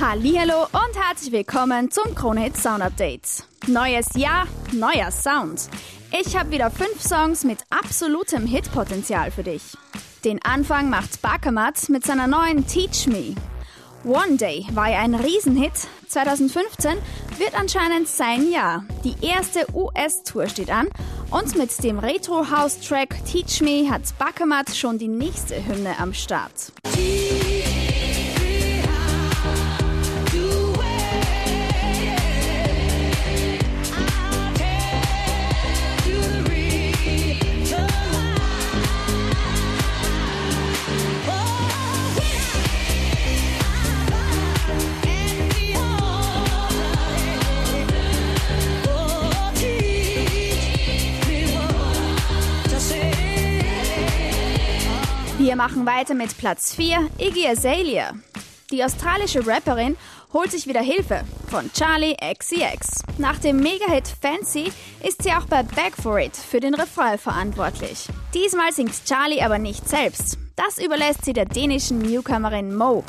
Hallo und herzlich willkommen zum Kronehit Sound Update. Neues Jahr, neuer Sound. Ich habe wieder fünf Songs mit absolutem Hitpotenzial für dich. Den Anfang macht Bakamat mit seiner neuen Teach Me. One Day war ja ein Riesenhit. 2015 wird anscheinend sein Jahr. Die erste US-Tour steht an und mit dem Retro-House-Track Teach Me hat Bakamat schon die nächste Hymne am Start. Wir machen weiter mit Platz 4, Iggy Azalea. Die australische Rapperin holt sich wieder Hilfe von Charlie XCX. Nach dem Mega-Hit Fancy ist sie auch bei Back for It für den Refrain verantwortlich. Diesmal singt Charlie aber nicht selbst. Das überlässt sie der dänischen Newcomerin Mo.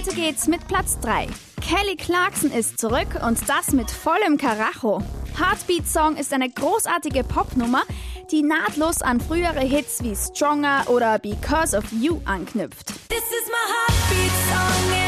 Weiter geht's mit Platz 3. Kelly Clarkson ist zurück und das mit vollem Karacho. Heartbeat Song ist eine großartige Popnummer, die nahtlos an frühere Hits wie Stronger oder Because of You anknüpft. This is my heartbeat song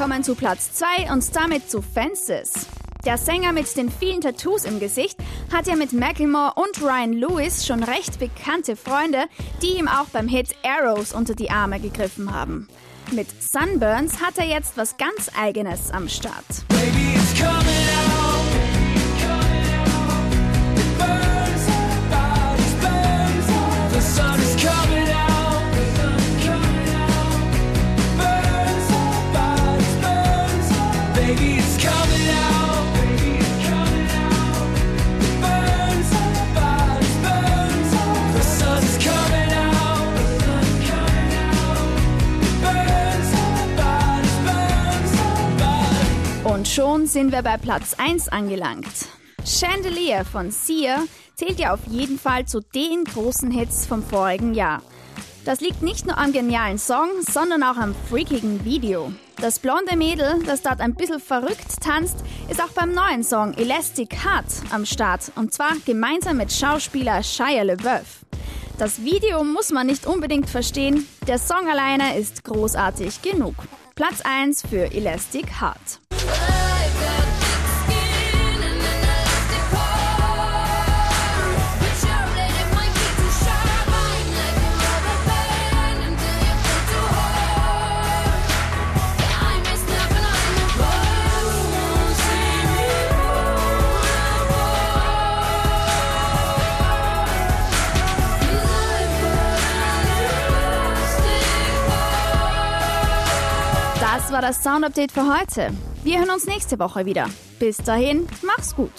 kommen zu Platz 2 und damit zu Fences. Der Sänger mit den vielen Tattoos im Gesicht hat ja mit Macklemore und Ryan Lewis schon recht bekannte Freunde, die ihm auch beim Hit Arrows unter die Arme gegriffen haben. Mit Sunburns hat er jetzt was ganz Eigenes am Start. Baby, schon sind wir bei Platz 1 angelangt. Chandelier von Sia zählt ja auf jeden Fall zu den großen Hits vom vorigen Jahr. Das liegt nicht nur am genialen Song, sondern auch am freakigen Video. Das blonde Mädel, das dort ein bisschen verrückt tanzt, ist auch beim neuen Song Elastic Heart am Start und zwar gemeinsam mit Schauspieler Shia LaBeouf. Das Video muss man nicht unbedingt verstehen, der Song alleine ist großartig genug. Platz 1 für Elastic Heart. Das war das Sound Update für heute. Wir hören uns nächste Woche wieder. Bis dahin, mach's gut.